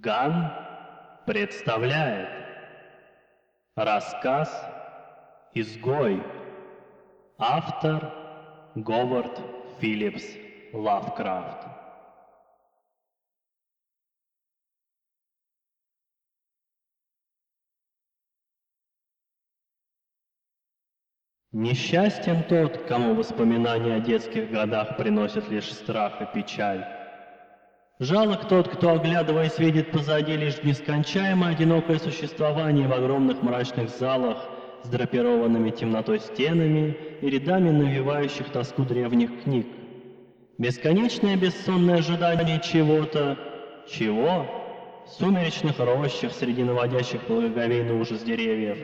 Ган представляет рассказ «Изгой». Автор Говард Филлипс Лавкрафт. Несчастен тот, кому воспоминания о детских годах приносят лишь страх и печаль. Жалок тот, кто, оглядываясь, видит позади лишь нескончаемое одинокое существование в огромных мрачных залах с драпированными темнотой стенами и рядами навевающих тоску древних книг. Бесконечное бессонное ожидание чего-то, чего? В сумеречных рощах среди наводящих благоговейный ужас деревьев,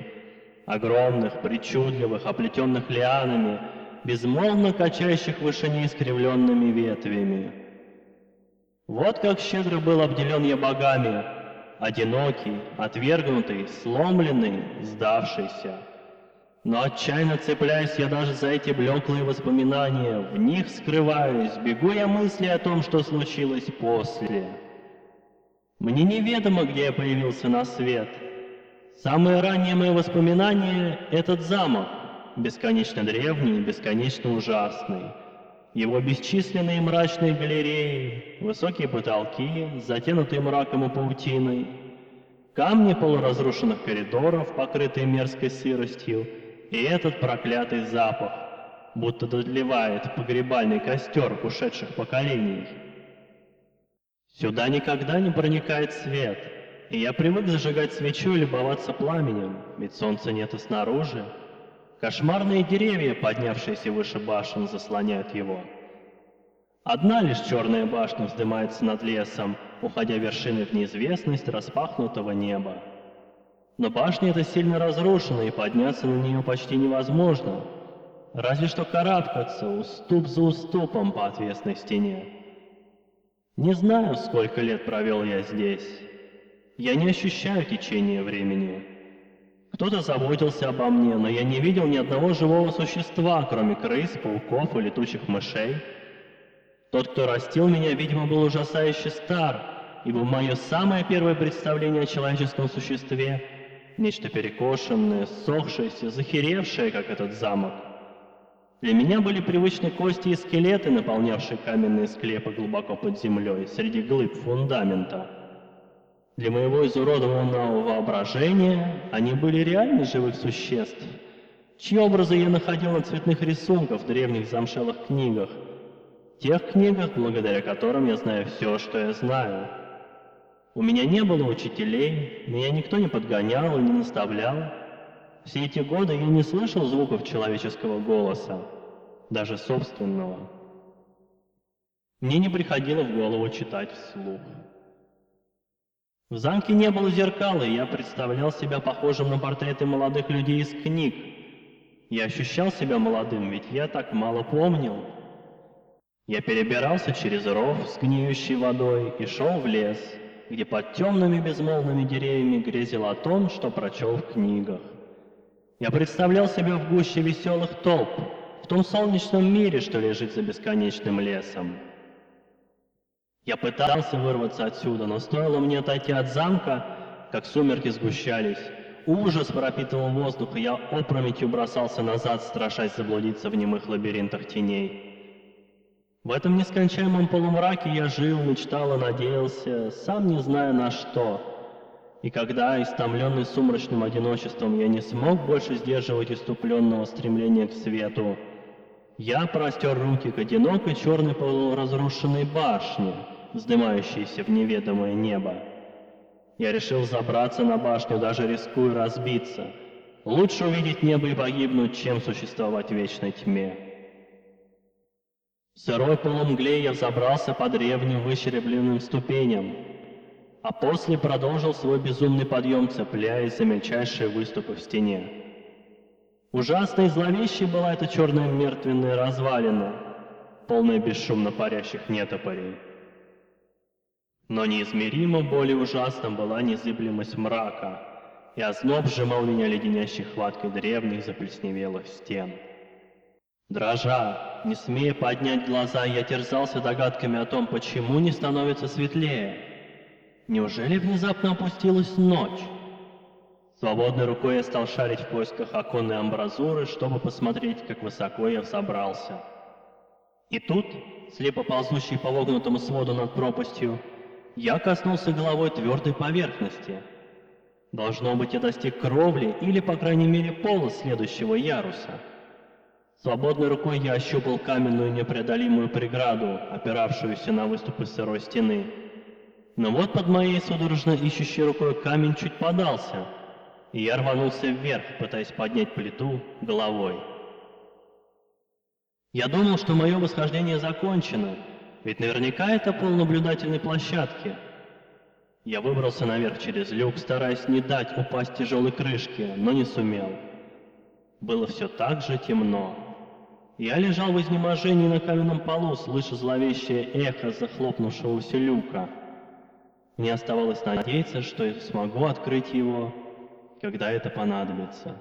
огромных, причудливых, оплетенных лианами, безмолвно качающих в вышине искривленными ветвями. Вот как щедро был обделен я богами, одинокий, отвергнутый, сломленный, сдавшийся. Но отчаянно цепляюсь я даже за эти блеклые воспоминания, в них скрываюсь, бегу я мысли о том, что случилось после. Мне неведомо, где я появился на свет. Самые ранние мои воспоминания — этот замок, бесконечно древний бесконечно ужасный. Его бесчисленные мрачные галереи, высокие потолки, затянутые мраком и паутиной, камни полуразрушенных коридоров, покрытые мерзкой сыростью, и этот проклятый запах, будто додлевает погребальный костер ушедших поколений. Сюда никогда не проникает свет, и я привык зажигать свечу и любоваться пламенем, ведь солнца нет и снаружи. Кошмарные деревья, поднявшиеся выше башен, заслоняют его. Одна лишь черная башня вздымается над лесом, уходя вершиной в неизвестность распахнутого неба. Но башня эта сильно разрушена, и подняться на нее почти невозможно. Разве что карабкаться уступ за уступом по отвесной стене. Не знаю, сколько лет провел я здесь. Я не ощущаю течения времени. Кто-то заботился обо мне, но я не видел ни одного живого существа, кроме крыс, пауков и летучих мышей. Тот, кто растил меня, видимо, был ужасающе стар, ибо мое самое первое представление о человеческом существе — нечто перекошенное, сохшееся, захеревшее, как этот замок. Для меня были привычны кости и скелеты, наполнявшие каменные склепы глубоко под землей, среди глыб фундамента. Для моего изуродованного воображения они были реальны живых существ, чьи образы я находил на цветных рисунках в древних замшелых книгах, тех книгах, благодаря которым я знаю все, что я знаю. У меня не было учителей, меня никто не подгонял и не наставлял. Все эти годы я не слышал звуков человеческого голоса, даже собственного. Мне не приходило в голову читать вслух. В замке не было зеркала, и я представлял себя похожим на портреты молодых людей из книг. Я ощущал себя молодым, ведь я так мало помнил. Я перебирался через ров с гниющей водой и шел в лес, где под темными безмолвными деревьями грезил о том, что прочел в книгах. Я представлял себя в гуще веселых толп, в том солнечном мире, что лежит за бесконечным лесом. Я пытался вырваться отсюда, но стоило мне отойти от замка, как сумерки сгущались. Ужас пропитывал воздух, и я опрометью бросался назад, страшась заблудиться в немых лабиринтах теней. В этом нескончаемом полумраке я жил, мечтал и надеялся, сам не зная на что. И когда, истомленный сумрачным одиночеством, я не смог больше сдерживать иступленного стремления к свету, я простер руки к одинокой черной полуразрушенной башне, вздымающейся в неведомое небо. Я решил забраться на башню, даже рискуя разбиться. Лучше увидеть небо и погибнуть, чем существовать в вечной тьме. В сырой полумгле я взобрался по древним выщеребленным ступеням, а после продолжил свой безумный подъем, цепляясь за мельчайшие выступы в стене. Ужасной и зловещей была эта черная мертвенная развалина, полная бесшумно парящих нетопорей. Но неизмеримо более ужасным была незыблемость мрака, и озноб сжимал меня леденящей хваткой древних заплесневелых стен. Дрожа, не смея поднять глаза, я терзался догадками о том, почему не становится светлее. Неужели внезапно опустилась ночь? Свободной рукой я стал шарить в поисках оконной амбразуры, чтобы посмотреть, как высоко я взобрался. И тут, слепо ползущий по вогнутому своду над пропастью, я коснулся головой твердой поверхности. Должно быть, я достиг кровли или, по крайней мере, пола следующего яруса. Свободной рукой я ощупал каменную непреодолимую преграду, опиравшуюся на выступы сырой стены. Но вот под моей судорожно ищущей рукой камень чуть подался, и я рванулся вверх, пытаясь поднять плиту головой. Я думал, что мое восхождение закончено, ведь наверняка это пол наблюдательной площадки. Я выбрался наверх через люк, стараясь не дать упасть тяжелой крышке, но не сумел. Было все так же темно. Я лежал в изнеможении на каменном полу, слыша зловещее эхо захлопнувшегося люка. Мне оставалось надеяться, что я смогу открыть его, когда это понадобится.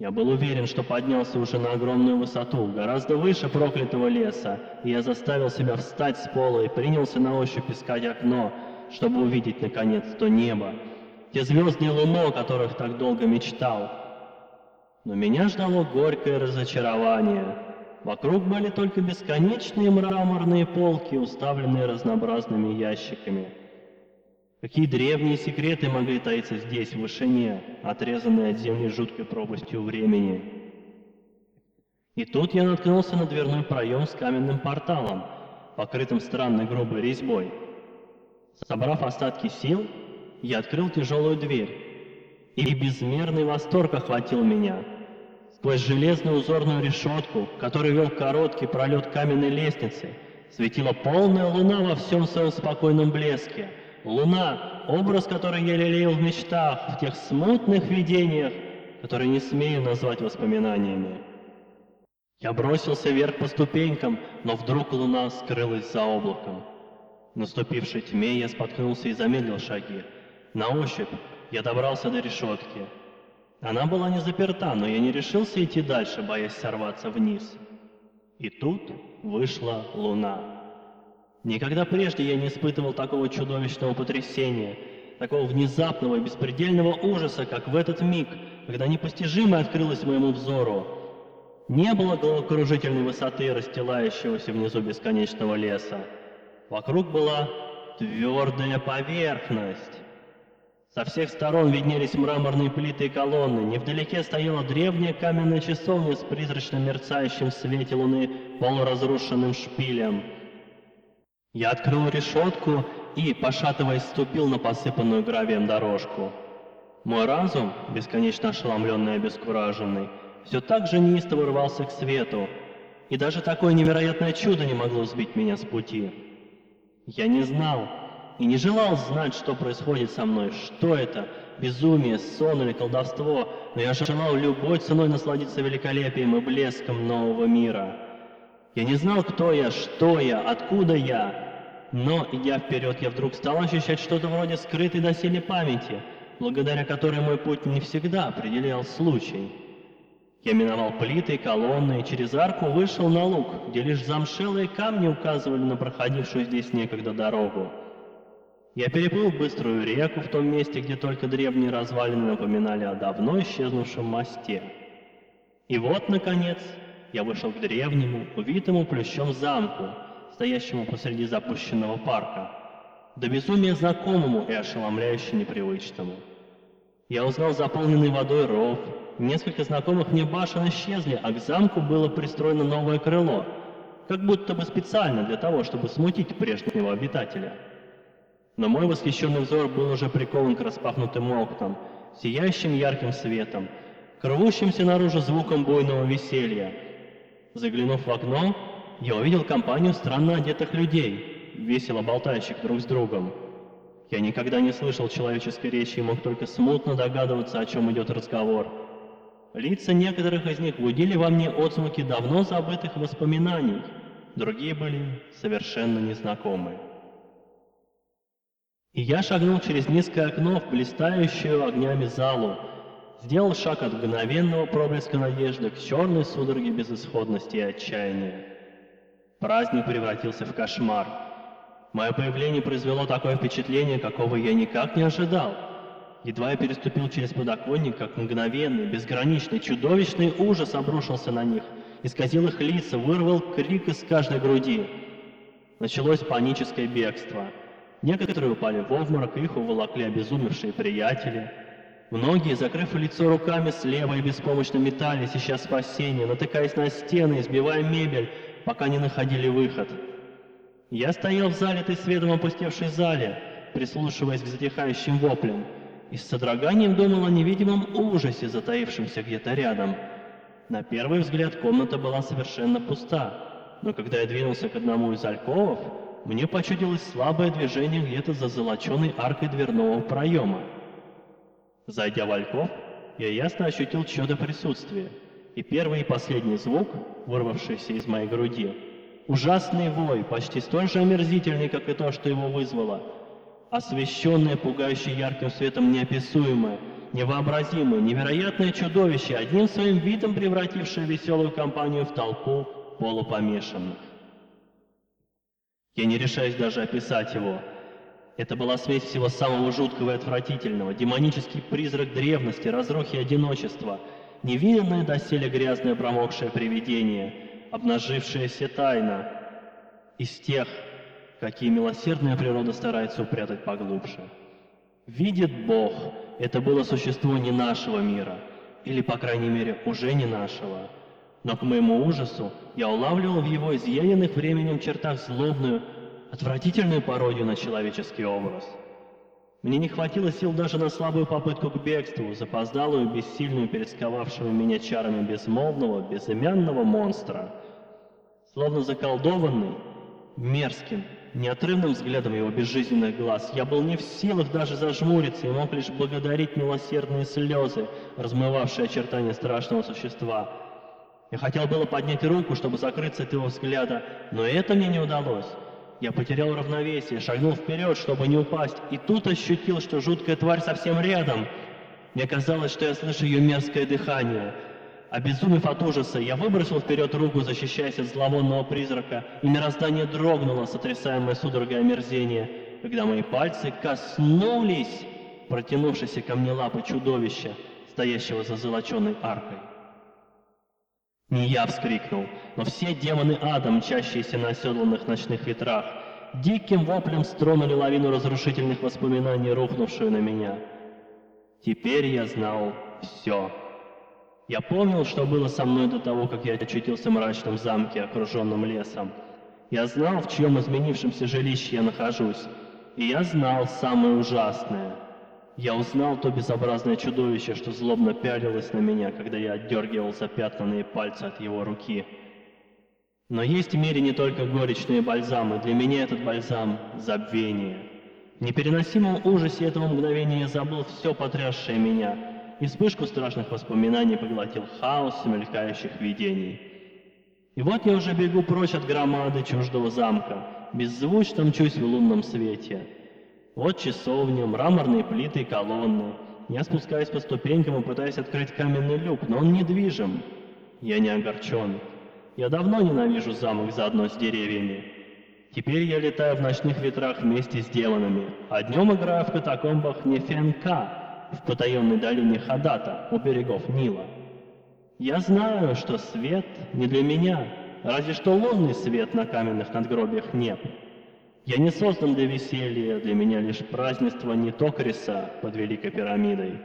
Я был уверен, что поднялся уже на огромную высоту, гораздо выше проклятого леса, и я заставил себя встать с пола и принялся на ощупь искать окно, чтобы увидеть, наконец, то небо, те звезды и луну, о которых так долго мечтал. Но меня ждало горькое разочарование. Вокруг были только бесконечные мраморные полки, уставленные разнообразными ящиками. Какие древние секреты могли таиться здесь, в вышине, отрезанные от земли жуткой пропастью времени? И тут я наткнулся на дверной проем с каменным порталом, покрытым странной грубой резьбой. Собрав остатки сил, я открыл тяжелую дверь, и безмерный восторг охватил меня. Сквозь железную узорную решетку, который вел короткий пролет каменной лестницы, светила полная луна во всем своем спокойном блеске — Луна — образ, который я лелеял в мечтах, в тех смутных видениях, которые не смею назвать воспоминаниями. Я бросился вверх по ступенькам, но вдруг луна скрылась за облаком. В наступившей тьме я споткнулся и замедлил шаги. На ощупь я добрался до решетки. Она была не заперта, но я не решился идти дальше, боясь сорваться вниз. И тут вышла луна. Никогда прежде я не испытывал такого чудовищного потрясения, такого внезапного и беспредельного ужаса, как в этот миг, когда непостижимое открылось моему взору. Не было головокружительной высоты, расстилающегося внизу бесконечного леса. Вокруг была твердая поверхность. Со всех сторон виднелись мраморные плиты и колонны. Невдалеке стояла древняя каменная часовня с призрачно мерцающим в свете луны полуразрушенным шпилем. Я открыл решетку и, пошатываясь, ступил на посыпанную гравием дорожку. Мой разум, бесконечно ошеломленный и обескураженный, все так же неистово рвался к свету, и даже такое невероятное чудо не могло сбить меня с пути. Я не знал и не желал знать, что происходит со мной, что это, безумие, сон или колдовство, но я желал любой ценой насладиться великолепием и блеском нового мира. Я не знал, кто я, что я, откуда я. Но, идя вперед, я вдруг стал ощущать что-то вроде скрытой доселе памяти, благодаря которой мой путь не всегда определял случай. Я миновал плиты и колонны и через арку вышел на луг, где лишь замшелые камни указывали на проходившую здесь некогда дорогу. Я переплыл быструю реку в том месте, где только древние развалины напоминали о давно исчезнувшем мосте. И вот, наконец, я вышел к древнему, увитому плющом замку, стоящему посреди запущенного парка, до безумия знакомому и ошеломляюще непривычному. Я узнал заполненный водой ров, несколько знакомых мне башен исчезли, а к замку было пристроено новое крыло, как будто бы специально для того, чтобы смутить прежнего обитателя. Но мой восхищенный взор был уже прикован к распахнутым окнам, сияющим ярким светом, к рвущимся наружу звуком буйного веселья, Заглянув в окно, я увидел компанию странно одетых людей, весело болтающих друг с другом. Я никогда не слышал человеческой речи и мог только смутно догадываться, о чем идет разговор. Лица некоторых из них будили во мне отзвуки давно забытых воспоминаний, другие были совершенно незнакомы. И я шагнул через низкое окно в блистающую огнями залу, сделал шаг от мгновенного проблеска надежды к черной судороге безысходности и отчаяния. Праздник превратился в кошмар. Мое появление произвело такое впечатление, какого я никак не ожидал. Едва я переступил через подоконник, как мгновенный, безграничный, чудовищный ужас обрушился на них, исказил их лица, вырвал крик из каждой груди. Началось паническое бегство. Некоторые упали в обморок, их уволокли обезумевшие приятели. Многие, закрыв лицо руками слева и беспомощно метались, ища спасения, натыкаясь на стены, избивая мебель, пока не находили выход. Я стоял в залитой светом опустевшей зале, прислушиваясь к затихающим воплям, и с содроганием думал о невидимом ужасе, затаившемся где-то рядом. На первый взгляд комната была совершенно пуста, но когда я двинулся к одному из альковов, мне почудилось слабое движение где-то за золоченой аркой дверного проема. Зайдя в альков, я ясно ощутил чье-то присутствие, и первый и последний звук, вырвавшийся из моей груди, ужасный вой, почти столь же омерзительный, как и то, что его вызвало, освещенное пугающе ярким светом неописуемое, невообразимое, невероятное чудовище, одним своим видом превратившее веселую компанию в толпу полупомешанных. Я не решаюсь даже описать его. Это была смесь всего самого жуткого и отвратительного, демонический призрак древности, разрухи и одиночества, невиданное доселе грязное промокшее привидение, обнажившаяся тайна из тех, какие милосердная природа старается упрятать поглубже. Видит Бог, это было существо не нашего мира, или, по крайней мере, уже не нашего. Но к моему ужасу я улавливал в его изъявленных временем чертах злобную, отвратительную пародию на человеческий образ. Мне не хватило сил даже на слабую попытку к бегству, запоздалую, бессильную перед сковавшими меня чарами безмолвного, безымянного монстра. Словно заколдованный, мерзким, неотрывным взглядом его безжизненных глаз, я был не в силах даже зажмуриться и мог лишь благодарить милосердные слезы, размывавшие очертания страшного существа. Я хотел было поднять руку, чтобы закрыться от его взгляда, но это мне не удалось. Я потерял равновесие, шагнул вперед, чтобы не упасть, и тут ощутил, что жуткая тварь совсем рядом. Мне казалось, что я слышу ее мерзкое дыхание. Обезумев от ужаса, я выбросил вперед руку, защищаясь от зловонного призрака, и мироздание дрогнуло, сотрясаемое судорогой омерзения, когда мои пальцы коснулись протянувшейся ко мне лапы чудовища, стоящего за золоченой аркой. Не я вскрикнул, но все демоны ада, мчащиеся на оседланных ночных ветрах, диким воплем стронули лавину разрушительных воспоминаний, рухнувшую на меня. Теперь я знал все. Я помнил, что было со мной до того, как я очутился в мрачном замке, окруженном лесом. Я знал, в чьем изменившемся жилище я нахожусь. И я знал самое ужасное — я узнал то безобразное чудовище, что злобно пялилось на меня, когда я отдергивал запятнанные пальцы от его руки. Но есть в мире не только горечные бальзамы, для меня этот бальзам — забвение. В непереносимом ужасе этого мгновения я забыл все потрясшее меня, и вспышку страшных воспоминаний поглотил хаос мелькающих видений. И вот я уже бегу прочь от громады чуждого замка, беззвучно мчусь в лунном свете — вот часовня, мраморные плиты и колонны. Я спускаюсь по ступенькам и пытаюсь открыть каменный люк, но он недвижим. Я не огорчен. Я давно ненавижу замок заодно с деревьями. Теперь я летаю в ночных ветрах вместе с демонами, а днем играю в катакомбах Нефенка в потаенной долине Хадата у берегов Нила. Я знаю, что свет не для меня, разве что лунный свет на каменных надгробиях нет. Я не создан для веселья, для меня лишь празднество не Токриса под Великой Пирамидой.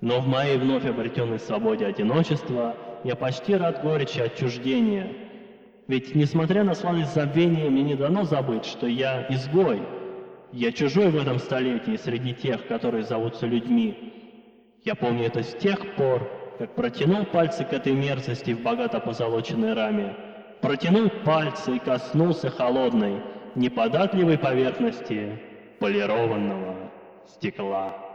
Но в моей вновь обретенной свободе одиночества я почти рад горечи отчуждения. Ведь, несмотря на сладость забвения, мне не дано забыть, что я изгой. Я чужой в этом столетии среди тех, которые зовутся людьми. Я помню это с тех пор, как протянул пальцы к этой мерзости в богато позолоченной раме. Протянул пальцы и коснулся холодной, неподатливой поверхности полированного стекла.